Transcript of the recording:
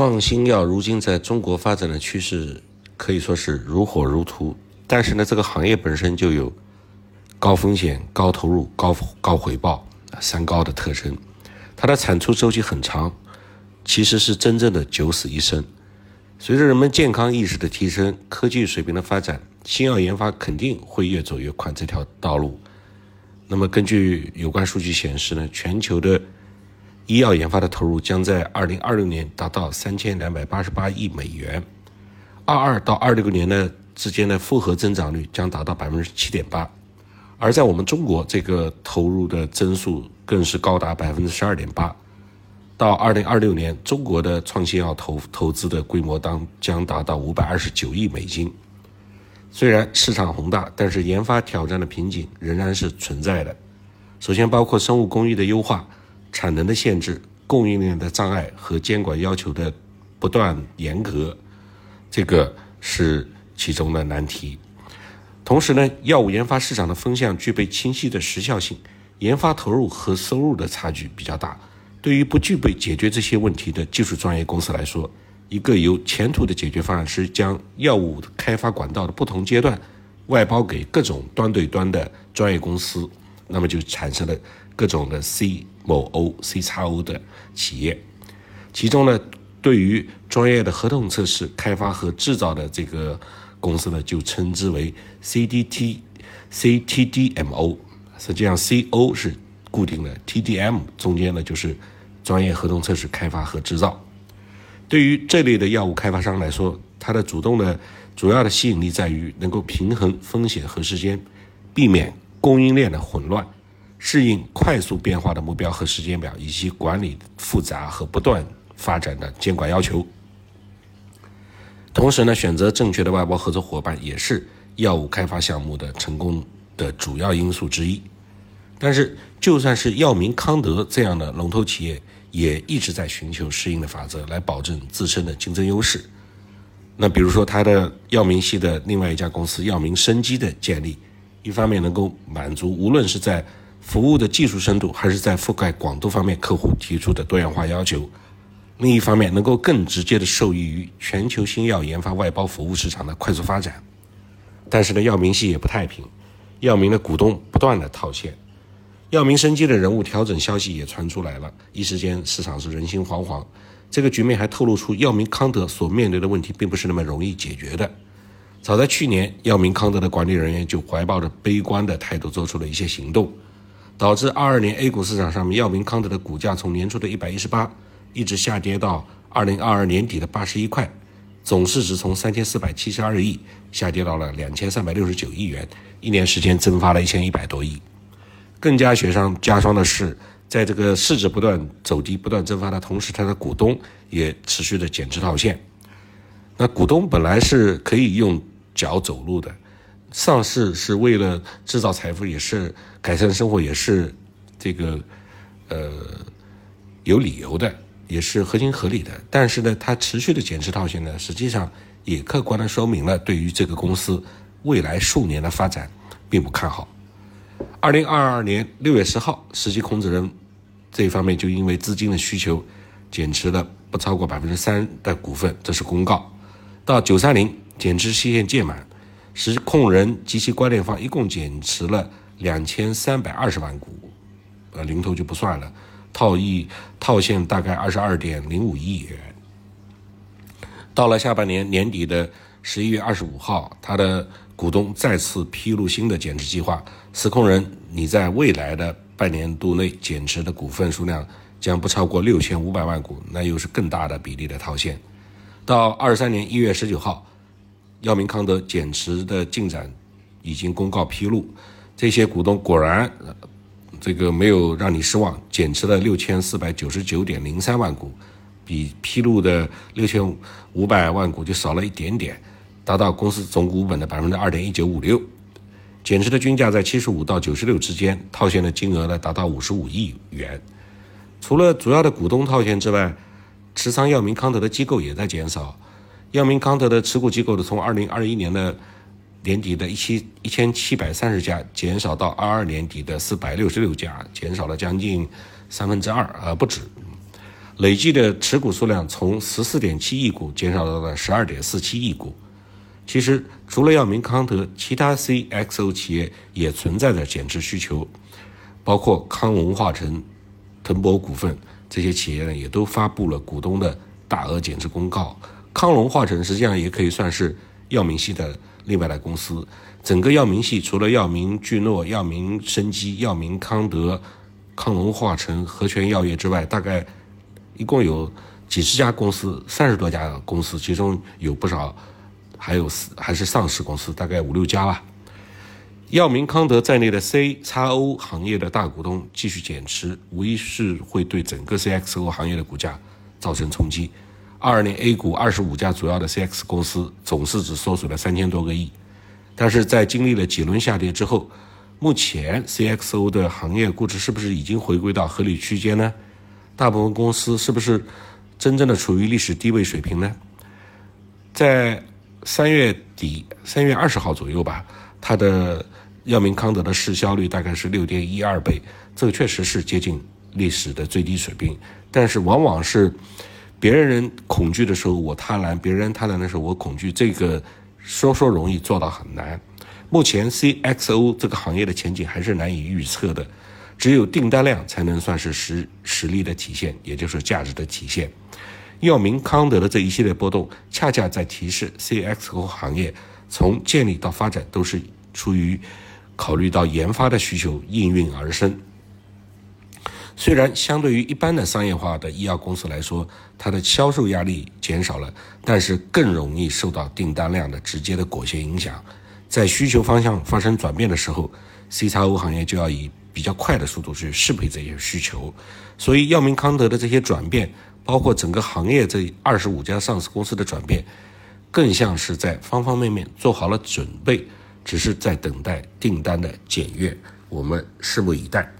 创新药如今在中国发展的趋势可以说是如火如荼，但是呢，这个行业本身就有高风险、高投入、高高回报三高的特征，它的产出周期很长，其实是真正的九死一生。随着人们健康意识的提升，科技水平的发展，新药研发肯定会越走越宽这条道路。那么，根据有关数据显示呢，全球的医药研发的投入将在二零二六年达到三千两百八十八亿美元，二二到二六年呢之间的复合增长率将达到百分之七点八，而在我们中国，这个投入的增速更是高达百分之十二点八。到二零二六年，中国的创新药投投资的规模当将达到五百二十九亿美金。虽然市场宏大，但是研发挑战的瓶颈仍然是存在的。首先，包括生物工艺的优化、产能的限制、供应链的障碍和监管要求的不断严格，这个是其中的难题。同时呢，药物研发市场的风向具备清晰的时效性，研发投入和收入的差距比较大。对于不具备解决这些问题的技术专业公司来说，一个有前途的解决方案是将药物开发管道的不同阶段外包给各种端对端的专业公司，那么就产生了各种的 C 某 O、C 叉 O 的企业。其中呢，对于专业的合同测试、开发和制造的这个公司呢，就称之为 CDT、CTDMO。实际上，CO 是固定的，TDM 中间呢就是专业合同测试、开发和制造。对于这类的药物开发商来说，它的主动的主要的吸引力在于能够平衡风险和时间，避免供应链的混乱，适应快速变化的目标和时间表，以及管理复杂和不断发展的监管要求。同时呢，选择正确的外包合作伙伴也是药物开发项目的成功的主要因素之一。但是，就算是药明康德这样的龙头企业。也一直在寻求适应的法则来保证自身的竞争优势。那比如说，它的药明系的另外一家公司药明生机的建立，一方面能够满足无论是在服务的技术深度，还是在覆盖广度方面客户提出的多样化要求；另一方面，能够更直接的受益于全球新药研发外包服务市场的快速发展。但是呢，药明系也不太平，药明的股东不断的套现。药明生机的人物调整消息也传出来了，一时间市场是人心惶惶。这个局面还透露出药明康德所面对的问题并不是那么容易解决的。早在去年，药明康德的管理人员就怀抱着悲观的态度做出了一些行动，导致二二年 A 股市场上面药明康德的股价从年初的一百一十八一直下跌到二零二二年底的八十一块，总市值从三千四百七十二亿下跌到了两千三百六十九亿元，一年时间蒸发了一千一百多亿。更加雪上加霜的是，在这个市值不断走低、不断蒸发的同时，它的股东也持续的减持套现。那股东本来是可以用脚走路的，上市是为了制造财富，也是改善生活，也是这个呃有理由的，也是合情合理的。但是呢，它持续的减持套现呢，实际上也客观的说明了对于这个公司未来数年的发展并不看好。二零二二年六月十号，实际控制人这一方面就因为资金的需求，减持了不超过百分之三的股份，这是公告。到九三零减持期限届满，实控人及其关联方一共减持了两千三百二十万股，呃，零头就不算了，套亿套现大概二十二点零五亿元。到了下半年年底的十一月二十五号，他的。股东再次披露新的减持计划，实控人你在未来的半年度内减持的股份数量将不超过六千五百万股，那又是更大的比例的套现。到二三年一月十九号，药明康德减持的进展已经公告披露，这些股东果然这个没有让你失望，减持了六千四百九十九点零三万股，比披露的六千五百万股就少了一点点。达到公司总股本的百分之二点一九五六，减持的均价在七十五到九十六之间，套现的金额呢达到五十五亿元。除了主要的股东套现之外，持仓药明康德的机构也在减少。药明康德的持股机构的从二零二一年的年底的一七一千七百三十家，减少到二二年底的四百六十六家，减少了将近三分之二，呃不止。累计的持股数量从十四点七亿股减少到了十二点四七亿股。其实，除了药明康德，其他 CXO 企业也存在着减持需求，包括康龙化成、腾博股份这些企业呢，也都发布了股东的大额减持公告。康龙化成实际上也可以算是药明系的另外的公司。整个药明系除了药明巨诺、药明生机、药明康德、康龙化成、和泉药业之外，大概一共有几十家公司，三十多家公司，其中有不少。还有还是上市公司，大概五六家吧。药明康德在内的 CXO 行业的大股东继续减持，无疑是会对整个 CXO 行业的股价造成冲击。二二年 A 股二十五家主要的 CX 公司总市值缩水了三千多个亿，但是在经历了几轮下跌之后，目前 CXO 的行业估值是不是已经回归到合理区间呢？大部分公司是不是真正的处于历史低位水平呢？在三月底，三月二十号左右吧，它的药明康德的市销率大概是六点一二倍，这个确实是接近历史的最低水平。但是往往是别人恐惧的时候我贪婪，别人贪婪的时候我恐惧，这个说说容易做到很难。目前 CXO 这个行业的前景还是难以预测的，只有订单量才能算是实实力的体现，也就是价值的体现。药明康德的这一系列波动，恰恰在提示 CXO 行业从建立到发展都是出于考虑到研发的需求应运而生。虽然相对于一般的商业化的医药公司来说，它的销售压力减少了，但是更容易受到订单量的直接的裹挟影响。在需求方向发生转变的时候，CXO 行业就要以比较快的速度去适配这些需求。所以，药明康德的这些转变。包括整个行业这二十五家上市公司的转变，更像是在方方面面做好了准备，只是在等待订单的检阅。我们拭目以待。